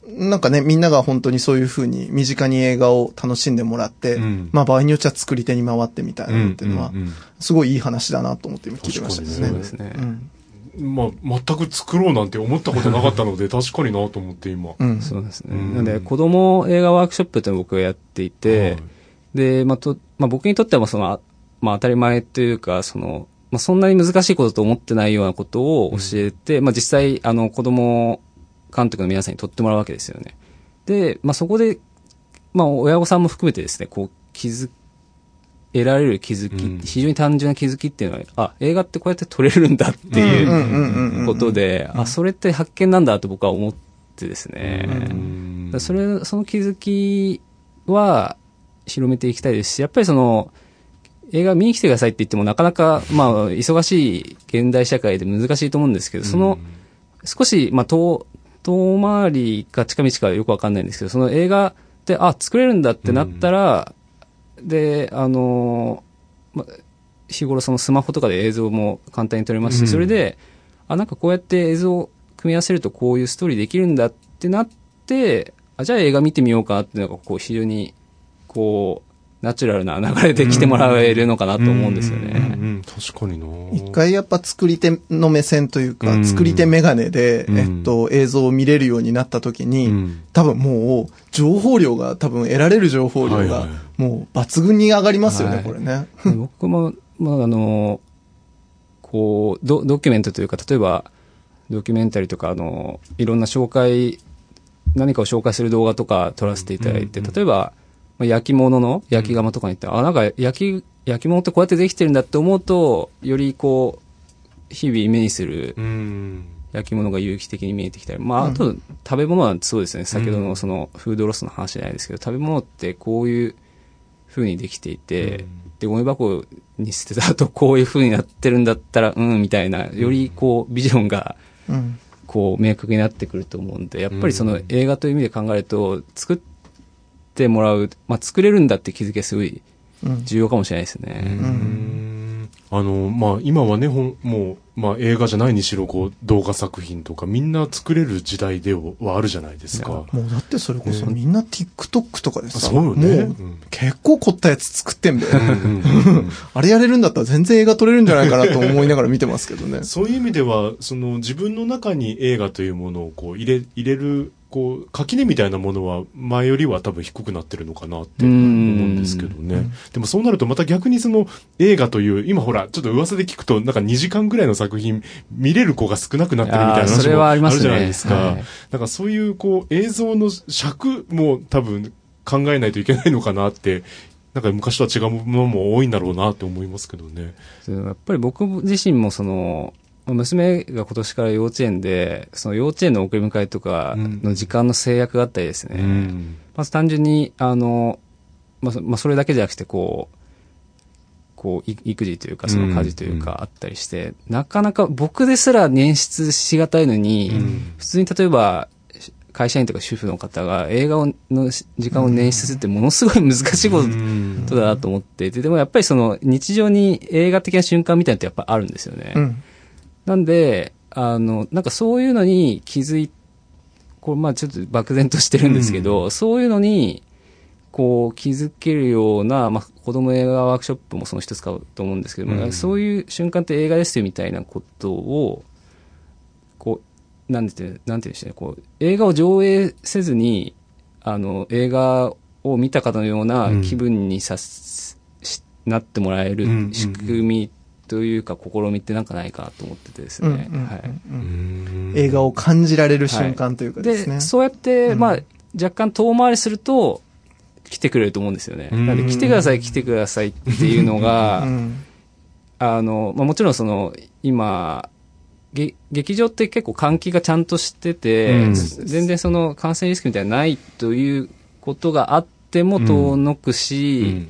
なんかね、みんなが本当にそういう風に身近に映画を楽しんでもらって、
うん
まあ場合によっちゃ作り手に回ってみたいなのっていうのは
うんうんうん、
すごいいい話だなと思って今聞いてましたですね。
そうですね。
うん。
まあ、全く作ろうなんて思ったことなかったので、確かになと思って今。
うん。
そうですね。
うん
なので、子供映画ワークショップっていうのを僕がやっていて、
はい
で、まあ、と、まあ、僕にとってはその、あまあ、当たり前というか、その、まあ、そんなに難しいことと思ってないようなことを教えて、まあ、実際、あの、子供監督の皆さんに撮ってもらうわけですよね。で、まあ、そこで、まあ、親御さんも含めてですね、こう、気づ、得られる気づき、
うん
非常に単純な気づきっていうのは、あ、映画ってこうやって撮れるんだっていうことで、あ、それって発見なんだと僕は思ってですね。
うん
それ、その気づきは広めていきたいですし、やっぱりその、映画見に来てくださいって言ってもなかなか、まあ、忙しい現代社会で難しいと思うんですけど、その、少し、まあ、遠、遠回りか近道かよくわかんないんですけど、その映画って、あ、作れるんだってなったら、で、あの、まあ、日頃そのスマホとかで映像も簡単に撮れますし、
うん。
それで、あ、なんかこうやって映像を組み合わせるとこういうストーリーできるんだってなって、あ、じゃあ映画見てみようかなっていうのが、こう非常に、こう、ナチュラルな流れで来てもらえるのかなと思うんですよね。
うんうんうん確かにな。
一回やっぱ作り手の目線というか、
うん。
作り手メガネで、
うん。
えっと、映像を見れるようになった時に、
うん。
多分もう、情報量が、多分得られる情報量がもう抜群に上がりますよね、
はい。
これね。
で僕も、まあ、あの、こうド、ドキュメントというか、例えば、ドキュメンタリーとか、あの、いろんな紹介、何かを紹介する動画とか撮らせていただいて、
うんうん。
例えば、まあ、焼き物の焼き窯とかに行って、あ、なんか焼き、焼き物ってこうやってできてるんだって思うと、よりこう、日々目にする
うん。
焼き物が有機的に見えてきたり、まあ、あと、食べ物なんてそうですね。先ほどのその、フードロスの話じゃないですけど、食べ物ってこういう風にできていて、
うん。
で、ゴミ箱に捨てた後こういう風になってるんだったら、うん、みたいな、よりこう、ビジョンが、
うん。
こう、明確になってくると思うんで、やっぱりその映画という意味で考えると、作ってもらう、まあ、作れるんだって気づきがすごい
うん。
重要かもしれないですね。
うんあの、まあ、今はね、ほんもう、まあ、映画じゃないにしろ、こう、動画作品とか、みんな作れる時代ではあるじゃないですか。
もうだってそれこそみんな TikTok とかでさ、
そうよね
もう結構凝ったやつ作ってんべ。
うんうんうん
あれやれるんだったら全然映画撮れるんじゃないかなと思いながら見てますけどね。
そういう意味では、その自分の中に映画というものをこう入れ、入れる、こう、垣根みたいなものは前よりは多分低くなってるのかなって思うんですけどね。でもそうなるとまた逆にその映画という、今ほら、ちょっと噂で聞くとなんか2時間ぐらいの作品見れる子が少なくなってるみたいな話もあるじゃないですか。かそういうこう映像の尺も多分考えないといけないのかなって、なんか昔とは違うものも多いんだろうなって思いますけどね。
やっぱり僕自身もその、娘が今年から幼稚園で、その幼稚園の送り迎えとかの時間の制約があったりですね。
うん。
まず単純に、あの、まあ、そまあ、それだけじゃなくて、こう、こう、い育児というか、その家事という
うん
かあったりして、なかなか僕ですら捻出しがたいのに、
うん
普通に例えば、会社員とか主婦の方が映画をの時間を捻出するってものすごい難しいこと
うん
だなと思っていて、でもやっぱりその日常に映画的な瞬間みたいなのってやっぱあるんですよね。
うん。
なんで、あの、なんかそういうのに気づい、こう、まあちょっと漠然としてるんですけど、そういうのに、こう気づけるような、まあ子供映画ワークショップもその一つかと思うんですけども、
うん。
そういう瞬間って映画ですよみたいなことを、こう、なんてなんていうんでしょうね、こう、映画を上映せずに、あの、映画を見た方のような気分にさす、しなってもらえ
うんうんうん。
る仕組みというか、試みってなんかないかなと思っててですね。
映画を感じられる瞬間というかですね。
で、そうやって、
うん。
まあ、若干遠回りすると、来てくれると思うんですよね。
うん。
なんで、来てください、来てくださいっていうのが
う、ん。
あの、まあもちろんその、今、げ劇場って結構換気がちゃんとしてて、
うん。
全然その感染リスクみたいなのないということがあっても遠のくし、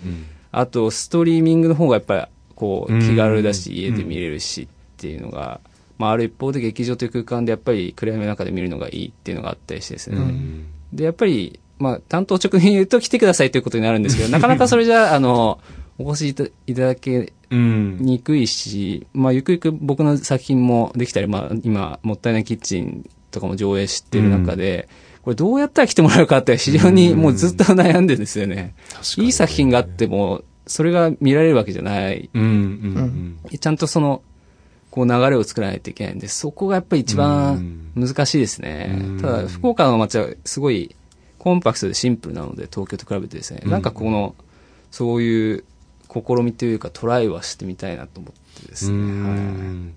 あとストリーミングの方がやっぱりこう
うん
気軽だし、家で見れるしっていうのが、まあある一方で劇場という空間でやっぱり暗闇の中で見るのがいいっていうのがあったりしてですね。
うん。
で、やっぱり、まあ担当直に言うと来てくださいということになるんですけど、なかなかそれじゃあ、あの、お越しいただけ
うん
にくいし、まあゆくゆく僕の作品もできたり、まあ今、もったいないキッチンとかも上映してる中で、これどうやったら来てもらえるかって非常にもうずっと悩んでるんですよね。いい作品があっても、それが見られるわけじゃない。
うんうん
ちゃんとその、こう流れを作らないといけないんで、そこがやっぱり一番難しいですね。
うん。
ただ、福岡の街はすごいコンパクトでシンプルなので、東京と比べてですね、
うん。
なんかこの、そういう試みというかトライはしてみたいなと思ってです
う
ね。
ん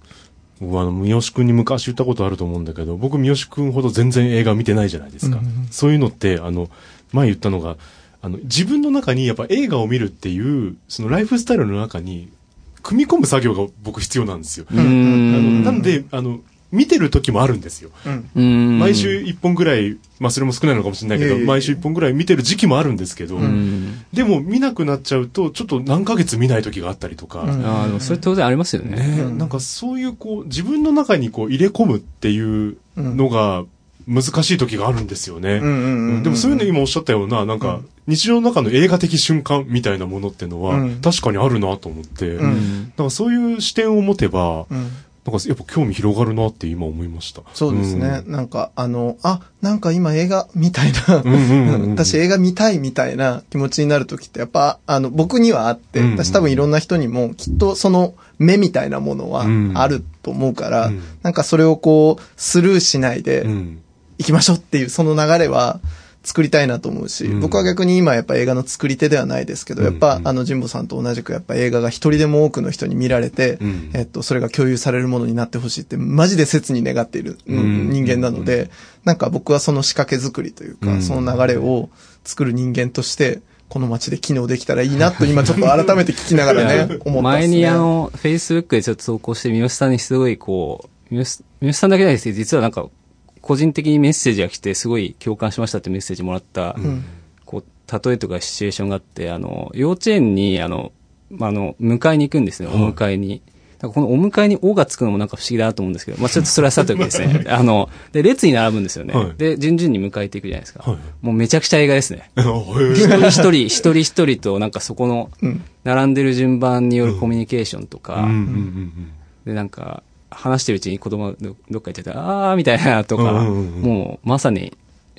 僕はあの、三好くんに昔言ったことあると思うんだけど、僕三好くんほど全然映画見てないじゃないですか。
うん。
そういうのって、あの、前言ったのが、あの、自分の中にやっぱ映画を見るっていう、そのライフスタイルの中に、組み込む作業が僕必要なんですよ。あの
ん。
なんで、あの、見てる時もあるんですよ。
うん
うん、
毎週一本ぐらい、まあそれも少ないのかもしれないけど、毎週一本ぐらい見てる時期もあるんですけど、
うん。
でも見なくなっちゃうと、ちょっと何ヶ月見ない時があったりとか、
うん
ああ、でもそれ当然ありますよね。
ね
うん
なんかそういうこう、自分の中にこう入れ込むっていうのが難しい時があるんですよね。
うんうんうん
でもそういうの今おっしゃったような、なんか、日常の中の映画的瞬間みたいなものってのは、
うん。
確かにあるなと思って、
う
なんんかそういう視点を持てば、
うん。
なんかやっぱ興味広がるなって今思いました。
そうですね。なんか、あの、あ、なんか今映画みたいな、
うんうんうんうん
私映画見たいみたいな気持ちになるときって、やっぱ、あの、僕にはあって、
うんうん。
私多分いろんな人にもきっとその目みたいなものは
うん。
あると思うから、
うん。
なんかそれをこう、スルーしないで、
うん。
行きましょうっていうその流れは作りたいなと思うし、
うん。
僕は逆に今やっぱ映画の作り手ではないですけど、やっ
うん。うん
ぱあの神保さんと同じくやっぱ映画が一人でも多くの人に見られて、
うん。
えっと、それが共有されるものになってほしいってマジで切に願っているうん
うん
人間なので、なんか僕はその仕掛け作りというか、
うん。
その流れを作る人間として、この街で機能できたらいいなと 今ちょっと改めて聞きながらね、思ったね。
前にあの、Facebook でちょっと投稿して、三好さんにすごいこう、三好三好さんだけじゃないですけど、実はなんか、個人的にメッセージが来て、すごい共感しましたってメッセージもらった、
うん。
こう、例えとかシチュエーションがあって、あの、幼稚園に、あの、まあ、あの、迎えに行くんですね、お迎えに。なんかこのお迎えに「お」がつくのもなんか不思議だなと思うんですけど、まあちょっとそれはさておきです ね。あの、で、列に並ぶんですよね。
はい。
で、順々に迎えていくじゃないですか。
はい。
もうめちゃくちゃ映画ですね。
へ
一
ー
人一人、一人一人と、なんかそこの
うん、
並んでる順番によるコミュニケーションとか、
うん。
で、なんか、話してるうちに子供がどどっか行っちゃって、あーみたいなとか、
うんうんうん
もうまさに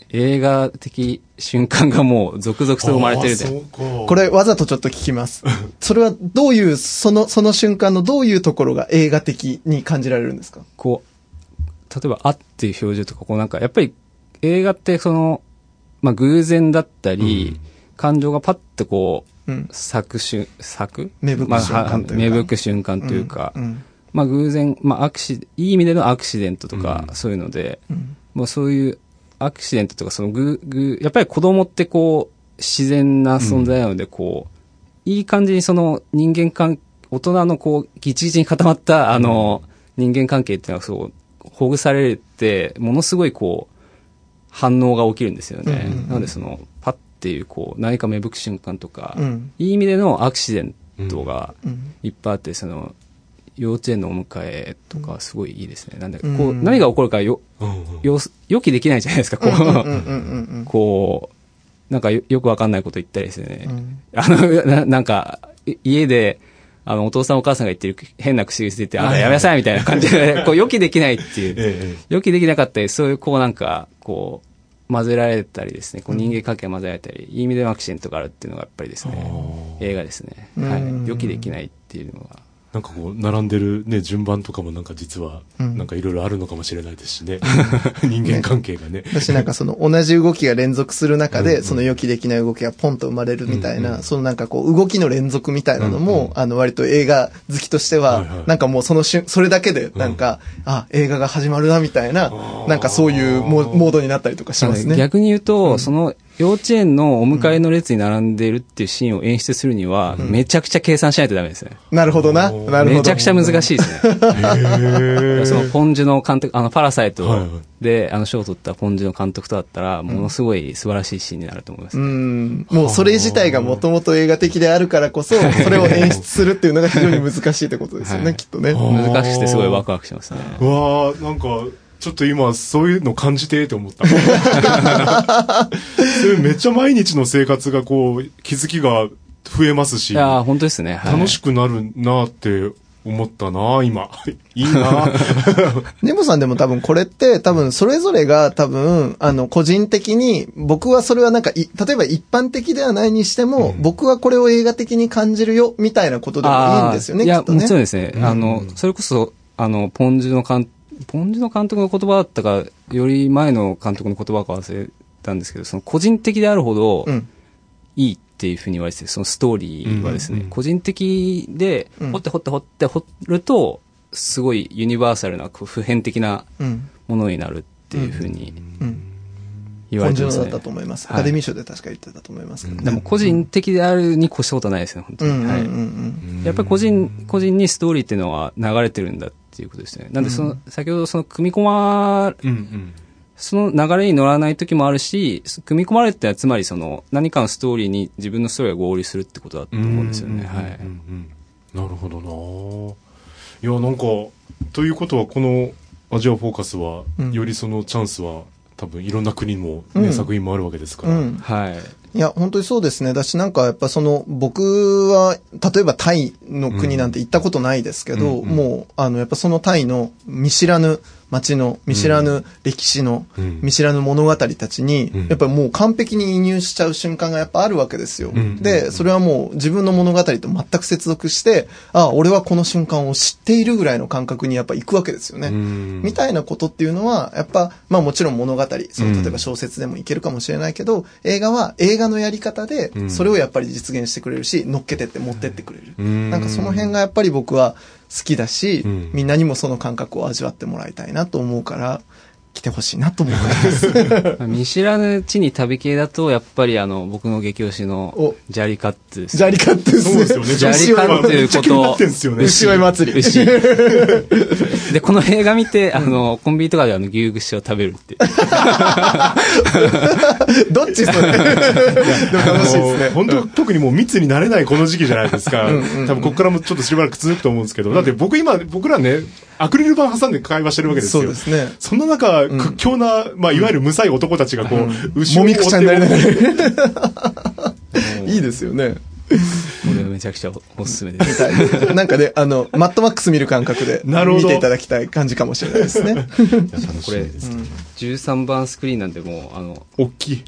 映画的瞬間がもう続々と生まれてるで。
これわざとちょっと聞きます。それはどういう、その、その瞬間のどういうところが映画的に感じられるんですか？
こう、例えば、あっていう表情とか、こうなんか、やっぱり映画ってその、まあ偶然だったり、
うん
感情がパッとこう、
うん。
咲く瞬、咲く？
芽吹く
まあ
瞬間というか
は芽吹く瞬間というか、
うん。
まあ偶然、まあアクシ、いい意味でのアクシデントとか、
うん
そういうので、
うん。
もうそういうアクシデントとか、そのぐ、ぐ、やっぱり子供ってこう、自然な存在なので、こう、いい感じにその人間関、大人のこう、ギチギチに固まった、あの、人間関係っていうのはそう、ほぐされて、ものすごいこう、反応が起きるんですよね。
うんうんうん
なのでその、パッっていうこう、何か芽吹く瞬間とか、
うん。
いい意味でのアクシデントが
うん。
いっぱいあって、その、幼稚園のお迎えとかすごいいいですね。なんで、
うん。
こう、何が起こるかよ、よ予期できないじゃないですか、こう、こう、なんかよよくわかんないこと言ったりですね。
うん。
あの、ななんか、い家で、あの、お父さんお母さんが言ってる変な口癖って、あんたやめなさいみたいな感じで、こう予期できないっていう、
ええ
予期できなかったり、そういうこうなんか、こう、混ぜられたりですね、こう人間関係が混ぜられたり、いい意味でのアクシデントがあるっていうのがやっぱりですね、映画ですね。は
うん。
い。予期できないっていうのが。
なんかこう、並んでるね、順番とかもなんか実は、
うん。
なんかいろいろあるのかもしれないですしね。人間関係がね。
私なんかその 同じ動きが連続する中で、その予期できない動きがポンと生まれるみたいな、そのなんかこう動きの連続みたいなのも、あの割と映画好きとしては
はいはい、
なんかもうその瞬、それだけでなんか、あ、映画が始まるなみたいな、なんかそういうモモードになったりとかしますね。
逆に言うと、その幼稚園のお迎えの列に並んでるっていうシーンを演出するには、めちゃくちゃ計算しないとダメですね。
なるほどな。なるほど。
めちゃくちゃ難しいですね。
へ
そのポンジュの監督、あの、パラサイ
はい
ト
はい
で、あの、賞を取ったポンジュの監督とだったら、ものすごい素晴らしいシーンになると思います。
うん。もうそれ自体がもともと映画的であるからこそ、それを演出するっていうのが非常に難しいってことですよね、
はい
きっとね。
難しくてすごいワクワクしますね。
うわーなんか、ちょっと今、そういうの感じてって思った。それめっちゃ毎日の生活がこう、気づきが増えますし、
いやー本当ですね。はい
楽しくなるなって思ったな今。いいな
ネモさんでも多分これって多分それぞれが多分あの個人的に僕はそれはなんかい例えば一般的ではないにしても、僕はこれを映画的に感じるよみたいなことでもいいんですよね、きっとね。
もちろんですね。あの、それこそ、あの、ポンジュの監、ポンジュの監督の言葉だったか、より前の監督の言葉か忘れたんですけど、その個人的であるほど
うん。
いいっていうふうに言われてて、そのストーリーはですね、
うんうんうん
個人的で
うん、
掘って掘って掘って掘ると、すごいユニバーサルな、普遍的な
うん。
ものになるっていうふうに
うん。
言われてますね。
だったと思います。ア
はい
カデミー賞で確か言ってたと思いますけどね。
でも個人的であるに越したことはないですね、本当に。やっぱり個人、個人にストーリーっていうのは流れてるんだっていうことですね。なんでその、先ほどその組み込ま、
うんうん。
その流れに乗らない時もあるし、組み込まれてつまりその何かのストーリーに自分のストーリーが合流するってことだと思うんですよね。はい。
うんうんうんなるほどないや、なんか、ということは、このアジアフォーカスは、
うん
よりそのチャンスは、多分いろんな国も、ね
うん
作品もあるわけですから。
うん。
はい。
いや、本当にそうですね。だし、なんかやっぱその、僕は、例えばタイの国なんて行ったことないですけど、
うんうん
もう、あの、やっぱそのタイの見知らぬ街の、見知らぬ歴史の、
うん。
見知らぬ物語たちに、
うん。
やっぱりもう完璧に移入しちゃう瞬間がやっぱあるわけですよ。
うん。
で、それはもう自分の物語と全く接続して、あ、俺はこの瞬間を知っているぐらいの感覚にやっぱ行くわけですよね。
うん。
みたいなことっていうのは、やっぱ、まあもちろん物語、そ
うん。
の例えば小説でもいけるかもしれないけど、映画は映画のやり方で
う、ん。
それをやっぱり実現してくれるし、乗っけてって持ってってくれる。
うん。
なんかその辺がやっぱり僕は好きだし、
うん。
みんなにもその感覚を味わってもらいたいなと思うから、来てほしいなと思います。
見知らぬ地に旅系だと、やっぱりあの、僕の激推しの
お、
ジャリカッツです。
ジャリカットです
そうですよね。
ジャリカッツいう
めっちゃ気になってんすよね。
牛追い祭り。
牛。で、この映画見て、あの、コンビニとかであの、牛串を食べるって。
どっちそれ？でも楽しいですね。
本当、特にもう密になれないこの時期じゃないですか。多分ここからもちょっとしばらく続くと思うんですけど、だって僕今、僕らね、アクリル板挟んで会話してるわけですよ。
そうですね。
そんな中、屈強な、まあ、いわゆる無才男たちがこう、牛を
もみくちゃになりながら。いいですよね。
これめちゃくちゃおすすめです。
なんかね、あの、マットマックス見る感覚で
なるほど
見ていただきたい感じかもしれないですね。
楽しみです。
13番スクリーンなんでもう、あの、
大きい。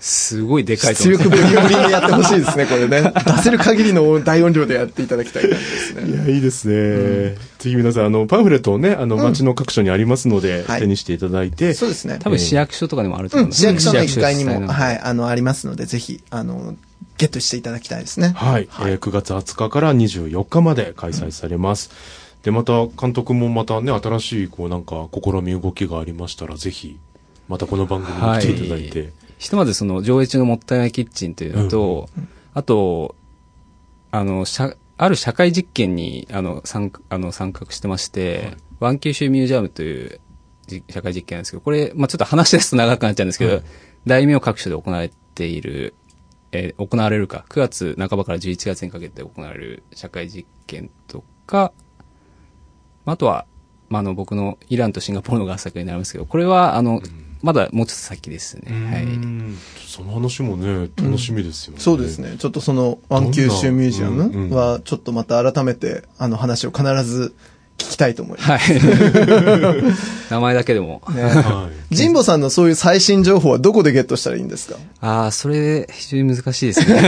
すごいでかいと思
出力ブリブリにやってほしいですね、これね。出せる限りの大音量でやっていただきたい感じですね。
いや、いいですね。ぜひ皆さん、あの、パンフレットをね、あの、街の各所にありますので、
はい
手にしていただいて、
そうですね。
多分市役所とかにもあると
うん、
思うんです
市役所の1階にも、はい、あの、ありますので、ぜひ、あの、ゲットしていただきたいですね。
はい、えー9月20日から24日まで開催されます。で、また、監督もまたね、新しい、こう、なんか、試み動きがありましたら、ぜひ、またこの番組に来ていただいて、
ひとまずその上映中のもったいないキッチンというのと、あと、あの、社、ある社会実験に、あの、参加、あの、参画してまして、ワン九州ミュージアムというじ社会実験なんですけど、これ、まあちょっと話し出すと長くなっちゃうんですけど、大名各所で行われている、えー行われるか、9月半ばから11月にかけて行われる社会実験とか、あとは、まあ、あの、僕のイランとシンガポールの合作になりますけど、これは、あの、まだもうちょっと先ですね。は
う
い。
んその話もね、楽しみですよね。
そうですね。ちょっとその、ワン九州ミュージア
うんうん
ムは、ちょっとまた改めて、あの話を必ず聞きたいと思います。
はい。名前だけでも。
ね
はい。
神保さんのそういう最新情報はどこでゲットしたらいいんですか？
ああ、それ、非常に難しいですね。い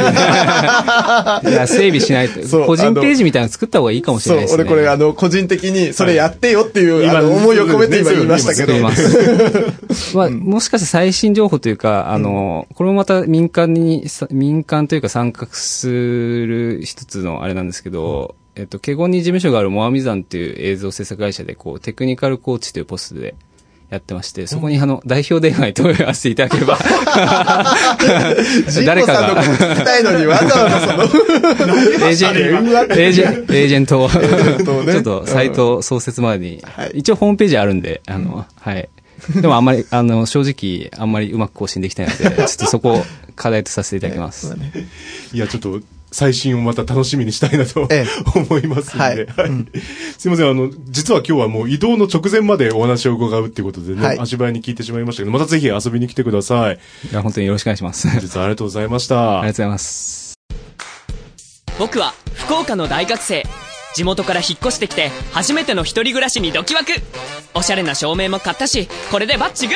や、整備しないと
そう。
個人ページみたいなの作った方がいいかもし
そう
れない、ですね。
俺これあの、個人的に、それやってよっていう、
はい
あの、思いを込めて今言いましたけど。
ます。まあ、もしかして最新情報というか、あの、これもまた民間に、さ民間というか参画する一つのあれなんですけど、えっと、ケゴンに事務所があるモアミザンっていう映像制作会社で、こう、テクニカルコーチというポストでやってまして、そこにあの、代表電話に問い合わせていただければ、
神保さんのこと聞きたいのにわざわざその、
エージェント、エージェント、エージェントを、ちょっとサイト創設までに、
はい。
一応ホームページあるんで、あの、はい。でもあんまり、あの、正直、あんまりうまく更新できてないので、ちょっとそこを課題とさせていただきます。
いや、ちょっと、最新をまた楽しみにしたいなと、
ええ。
思いますんで、
は
はい。いすいません、あの、実は今日はもう移動の直前までお話を伺うっていうことでね、
はい。
足早に聞いてしまいましたけど、またぜひ遊びに来てください。
いや、本当によろしくお願いします。あり
実はありがとうございました。
がとうございます。
僕は福岡の大学生。地元から引っ越してきて初めての一人暮らしにドキワクおしゃれな照明も買ったしこれでバッチグ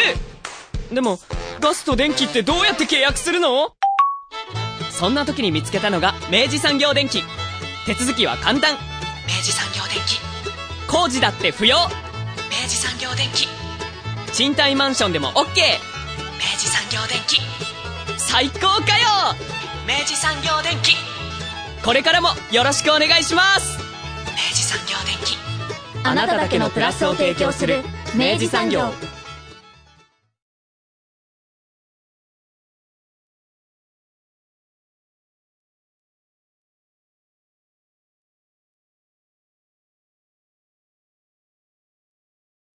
ー。でもガスと電気ってどうやって契約するの？そんな時に見つけたのが明治産業電機。手続きは簡単。明治産業電機。工事だって不要。明治産業電機。賃貸マンションでも OK 明治産業電機。最高かよ。明治産業電機。これからもよろしくお願いします。明治産業電機。
あなただけのプラスを提供する明治産業